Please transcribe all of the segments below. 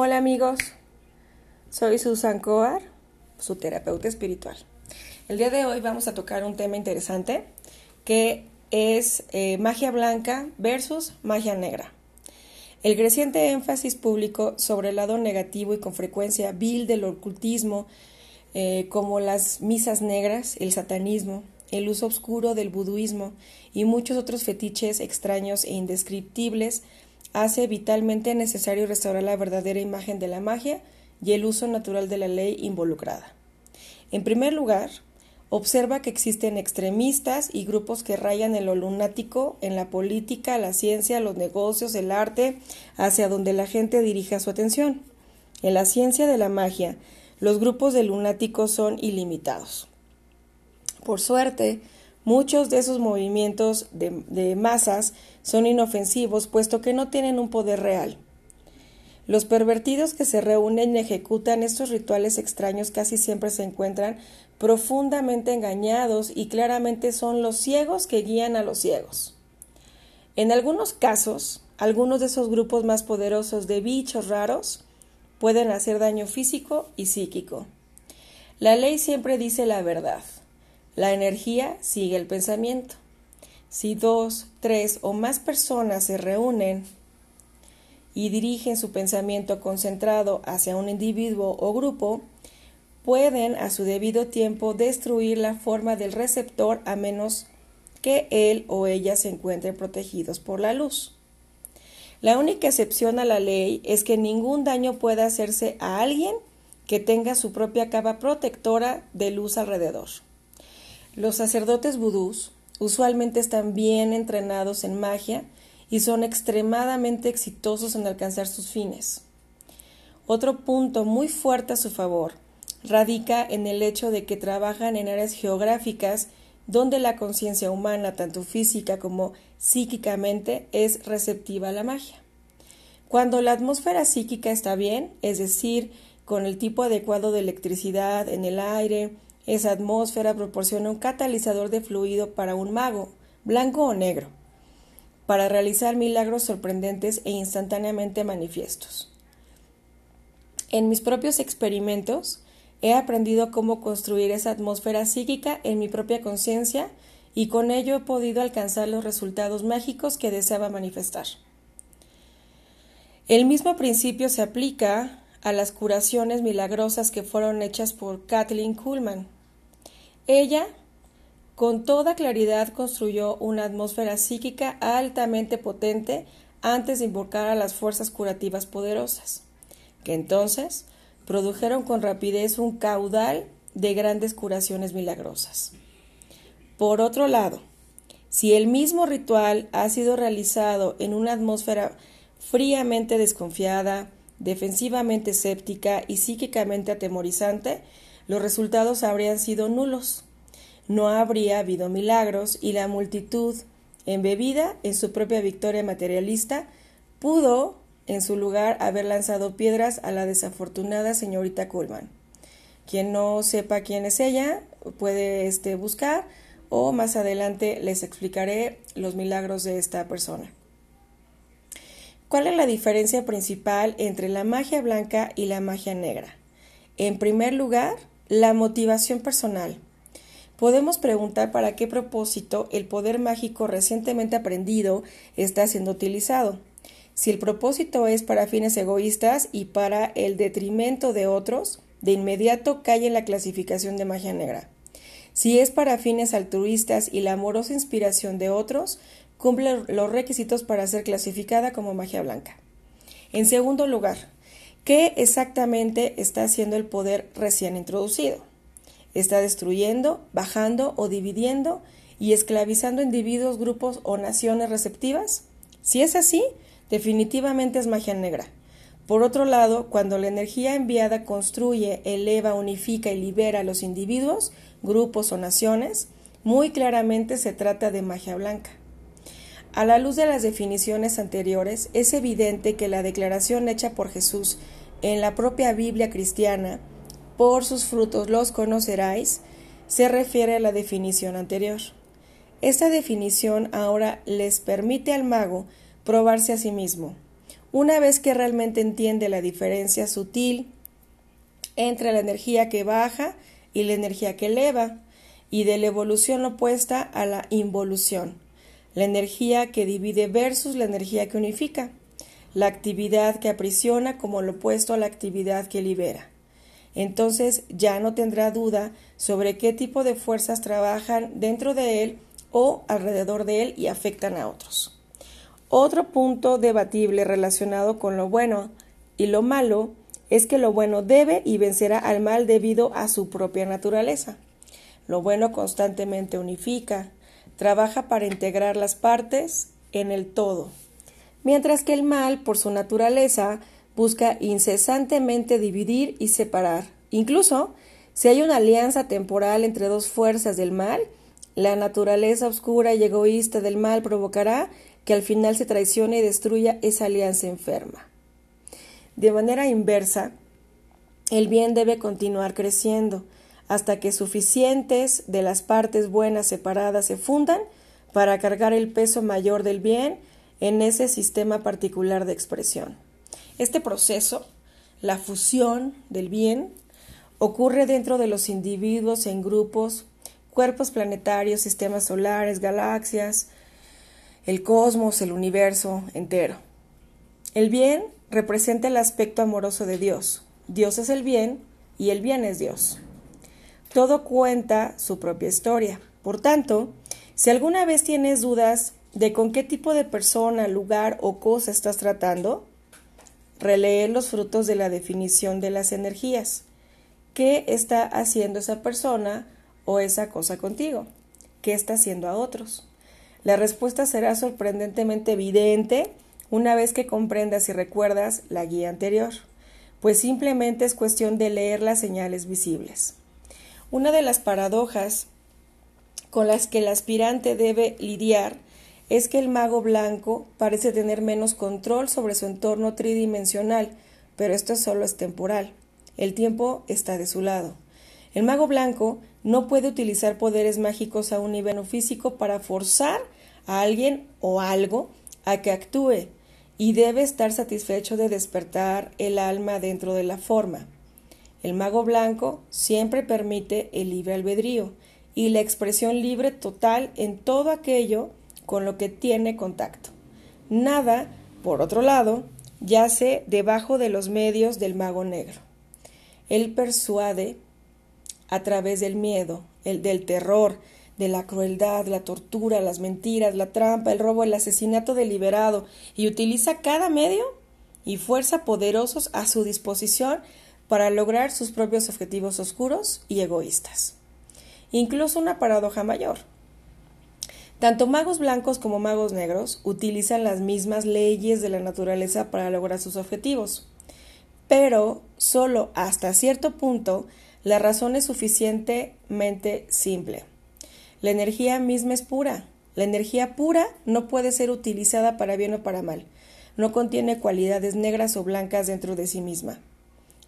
Hola amigos, soy Susan Coar, su terapeuta espiritual. El día de hoy vamos a tocar un tema interesante que es eh, magia blanca versus magia negra. El creciente énfasis público sobre el lado negativo y con frecuencia vil del ocultismo, eh, como las misas negras, el satanismo, el uso oscuro del buduismo y muchos otros fetiches extraños e indescriptibles, hace vitalmente necesario restaurar la verdadera imagen de la magia y el uso natural de la ley involucrada. En primer lugar, observa que existen extremistas y grupos que rayan en lo lunático, en la política, la ciencia, los negocios, el arte, hacia donde la gente dirija su atención. En la ciencia de la magia, los grupos de lunáticos son ilimitados. Por suerte, muchos de esos movimientos de, masas son inofensivos puesto que no tienen un poder real. Los pervertidos que se reúnen y ejecutan estos rituales extraños casi siempre se encuentran profundamente engañados y claramente son los ciegos que guían a los ciegos. En algunos casos, algunos de esos grupos más poderosos de bichos raros pueden hacer daño físico y psíquico. La ley siempre dice la verdad. La energía sigue el pensamiento. Si dos, tres o más personas se reúnen y dirigen su pensamiento concentrado hacia un individuo o grupo, pueden a su debido tiempo destruir la forma del receptor a menos que él o ella se encuentren protegidos por la luz. La única excepción a la ley es que ningún daño pueda hacerse a alguien que tenga su propia capa protectora de luz alrededor. Los sacerdotes vudús usualmente están bien entrenados en magia y son extremadamente exitosos en alcanzar sus fines. Otro punto muy fuerte a su favor radica en el hecho de que trabajan en áreas geográficas donde la conciencia humana, tanto física como psíquicamente, es receptiva a la magia. Cuando la atmósfera psíquica está bien, es decir, con el tipo adecuado de electricidad en el aire, esa atmósfera proporciona un catalizador de fluido para un mago, blanco o negro, para realizar milagros sorprendentes e instantáneamente manifiestos. En mis propios experimentos, he aprendido cómo construir esa atmósfera psíquica en mi propia conciencia y con ello he podido alcanzar los resultados mágicos que deseaba manifestar. El mismo principio se aplica a las curaciones milagrosas que fueron hechas por Kathleen Kuhlman. Ella, con toda claridad, construyó una atmósfera psíquica altamente potente antes de invocar a las fuerzas curativas poderosas, que entonces produjeron con rapidez un caudal de grandes curaciones milagrosas. Por otro lado, si el mismo ritual ha sido realizado en una atmósfera fríamente desconfiada, defensivamente escéptica y psíquicamente atemorizante, los resultados habrían sido nulos. No habría habido milagros y la multitud, embebida en su propia victoria materialista, pudo, en su lugar, haber lanzado piedras a la desafortunada señorita Coleman. Quien no sepa quién es ella puede este, buscar o más adelante les explicaré los milagros de esta persona. ¿Cuál es la diferencia principal entre la magia blanca y la magia negra? En primer lugar, la motivación personal. Podemos preguntar para qué propósito el poder mágico recientemente aprendido está siendo utilizado. Si el propósito es para fines egoístas y para el detrimento de otros, de inmediato cae en la clasificación de magia negra. Si es para fines altruistas y la amorosa inspiración de otros, cumple los requisitos para ser clasificada como magia blanca. En segundo lugar, ¿Qué exactamente está haciendo el poder recién introducido? ¿Está destruyendo, bajando o dividiendo y esclavizando individuos, grupos o naciones receptivas? Si es así, definitivamente es magia negra. Por otro lado, cuando la energía enviada construye, eleva, unifica y libera a los individuos, grupos o naciones, muy claramente se trata de magia blanca. A la luz de las definiciones anteriores, es evidente que la declaración hecha por Jesús en la propia Biblia cristiana, por sus frutos los conoceráis, se refiere a la definición anterior. Esta definición ahora les permite al mago probarse a sí mismo. Una vez que realmente entiende la diferencia sutil entre la energía que baja y la energía que eleva, y de la evolución opuesta a la involución, la energía que divide versus la energía que unifica, la actividad que aprisiona como lo opuesto a la actividad que libera. Entonces ya no tendrá duda sobre qué tipo de fuerzas trabajan dentro de él o alrededor de él y afectan a otros. Otro punto debatible relacionado con lo bueno y lo malo es que lo bueno debe y vencerá al mal debido a su propia naturaleza. Lo bueno constantemente unifica, trabaja para integrar las partes en el todo, mientras que el mal, por su naturaleza, busca incesantemente dividir y separar. Incluso, si hay una alianza temporal entre dos fuerzas del mal, la naturaleza oscura y egoísta del mal provocará que al final se traicione y destruya esa alianza enferma. De manera inversa, el bien debe continuar creciendo hasta que suficientes de las partes buenas separadas se fundan para cargar el peso mayor del bien en ese sistema particular de expresión. Este proceso, la fusión del bien, ocurre dentro de los individuos en grupos, cuerpos planetarios, sistemas solares, galaxias, el cosmos, el universo entero. El bien representa el aspecto amoroso de Dios. Dios es el bien y el bien es Dios. Todo cuenta su propia historia. Por tanto, si alguna vez tienes dudas de con qué tipo de persona, lugar o cosa estás tratando, relee los frutos de la definición de las energías. ¿Qué está haciendo esa persona o esa cosa contigo? ¿Qué está haciendo a otros? La respuesta será sorprendentemente evidente una vez que comprendas y recuerdas la guía anterior, pues simplemente es cuestión de leer las señales visibles. Una de las paradojas con las que el aspirante debe lidiar es que el mago blanco parece tener menos control sobre su entorno tridimensional, pero esto solo es temporal. El tiempo está de su lado. El mago blanco no puede utilizar poderes mágicos a un nivel físico para forzar a alguien o algo a que actúe, y debe estar satisfecho de despertar el alma dentro de la forma. El mago blanco siempre permite el libre albedrío y la expresión libre total en todo aquello con lo que tiene contacto. Nada, por otro lado, yace debajo de los medios del mago negro. Él persuade a través del miedo, el del terror, de la crueldad, la tortura, las mentiras, la trampa, el robo, el asesinato deliberado, y utiliza cada medio y fuerza poderosos a su disposición para lograr sus propios objetivos oscuros y egoístas. Incluso una paradoja mayor. Tanto magos blancos como magos negros utilizan las mismas leyes de la naturaleza para lograr sus objetivos, pero solo hasta cierto punto la razón es suficientemente simple. La energía misma es pura. La energía pura no puede ser utilizada para bien o para mal. No contiene cualidades negras o blancas dentro de sí misma.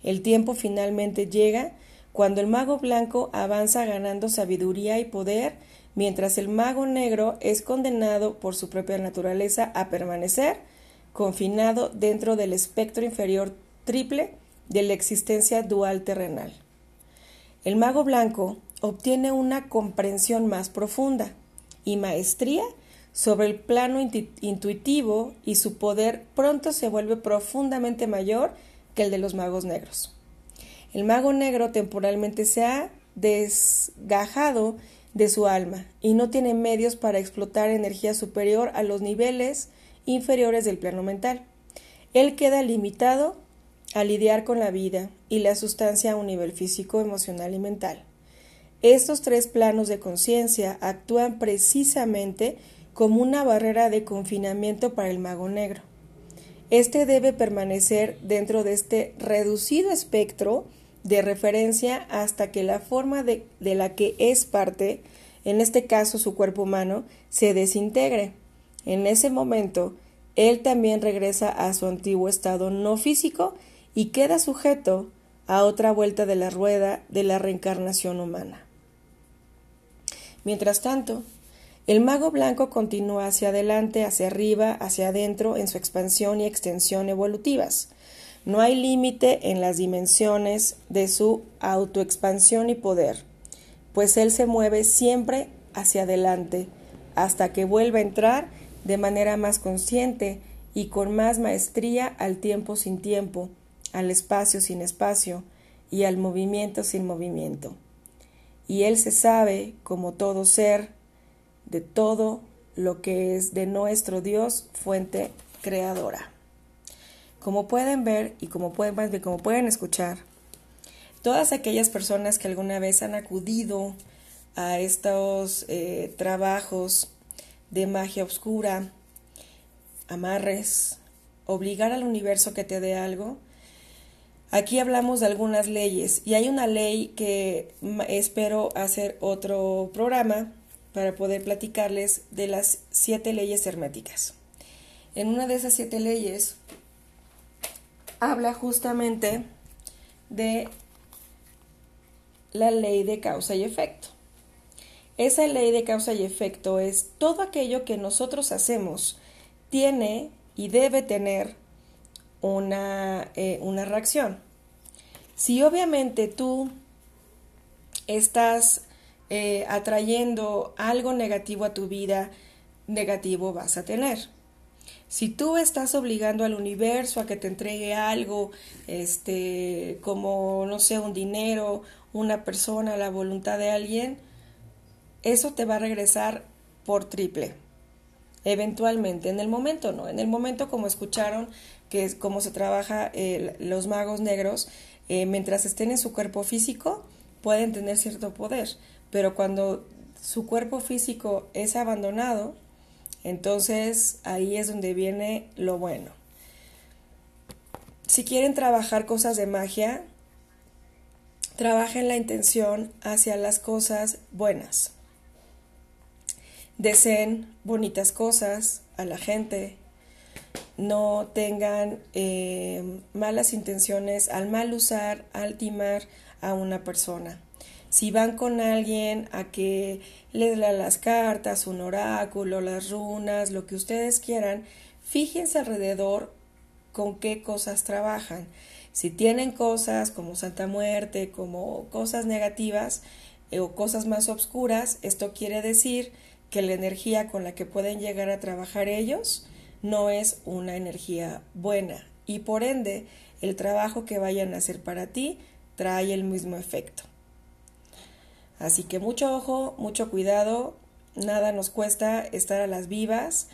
El tiempo finalmente llega cuando el mago blanco avanza ganando sabiduría y poder, mientras el mago negro es condenado por su propia naturaleza a permanecer confinado dentro del espectro inferior triple de la existencia dual terrenal. El mago blanco obtiene una comprensión más profunda y maestría sobre el plano intuitivo y su poder pronto se vuelve profundamente mayor que el de los magos negros. El mago negro temporalmente se ha desgajado de su alma y no tiene medios para explotar energía superior a los niveles inferiores del plano mental. Él queda limitado a lidiar con la vida y la sustancia a un nivel físico, emocional y mental. Estos tres planos de conciencia actúan precisamente como una barrera de confinamiento para el mago negro. Este debe permanecer dentro de este reducido espectro de referencia hasta que la forma de, de, la que es parte, en este caso su cuerpo humano, se desintegre. En ese momento, él también regresa a su antiguo estado no físico y queda sujeto a otra vuelta de la rueda de la reencarnación humana. Mientras tanto, El mago blanco continúa hacia adelante, hacia arriba, hacia adentro en su expansión y extensión evolutivas. No hay límite en las dimensiones de su autoexpansión y poder, pues él se mueve siempre hacia adelante hasta que vuelva a entrar de manera más consciente y con más maestría al tiempo sin tiempo, al espacio sin espacio y al movimiento sin movimiento. Y él se sabe como todo ser de todo lo que es de nuestro Dios, fuente creadora. Como pueden ver y como pueden, como pueden escuchar, todas aquellas personas que alguna vez han acudido a estos eh, trabajos de magia oscura, amarres, obligar al universo que te dé algo, aquí hablamos de algunas leyes y hay una ley que espero hacer otro programa para poder platicarles de las siete leyes herméticas. En una de esas siete leyes habla justamente de la ley de causa y efecto. Esa ley de causa y efecto es todo aquello que nosotros hacemos tiene y debe tener una, eh, una reacción. Si obviamente tú estás eh, atrayendo algo negativo a tu vida, negativo vas a tener. Si tú estás obligando al universo a que te entregue algo, este, como, no sé, un dinero, una persona, la voluntad de alguien, eso te va a regresar por triple. Eventualmente, en el momento no, en el momento como escucharon que es como se trabaja los magos negros, eh, mientras estén en su cuerpo físico, pueden tener cierto poder, pero cuando su cuerpo físico es abandonado, entonces ahí es donde viene lo bueno. Si quieren trabajar cosas de magia, trabajen la intención hacia las cosas buenas. Deseen bonitas cosas a la gente. No tengan eh, malas intenciones al mal usar, al timar a una persona. Si van con alguien a que les lea las cartas, un oráculo, las runas, lo que ustedes quieran, fíjense alrededor con qué cosas trabajan. Si tienen cosas como Santa Muerte, como cosas negativas eh, o cosas más oscuras, esto quiere decir que la energía con la que pueden llegar a trabajar ellos no es una energía buena y por ende el trabajo que vayan a hacer para ti trae el mismo efecto. Así que mucho ojo, mucho cuidado, nada nos cuesta estar a las vivas.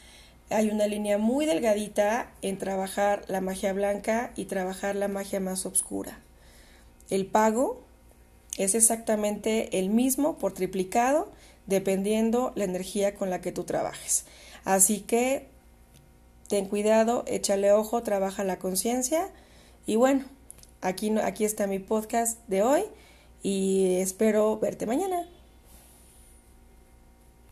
Hay una línea muy delgadita en trabajar la magia blanca y trabajar la magia más oscura. El pago es exactamente el mismo por triplicado dependiendo la energía con la que tú trabajes. Así que ten cuidado, échale ojo, trabaja la conciencia y bueno, aquí, aquí está mi podcast de hoy y espero verte mañana.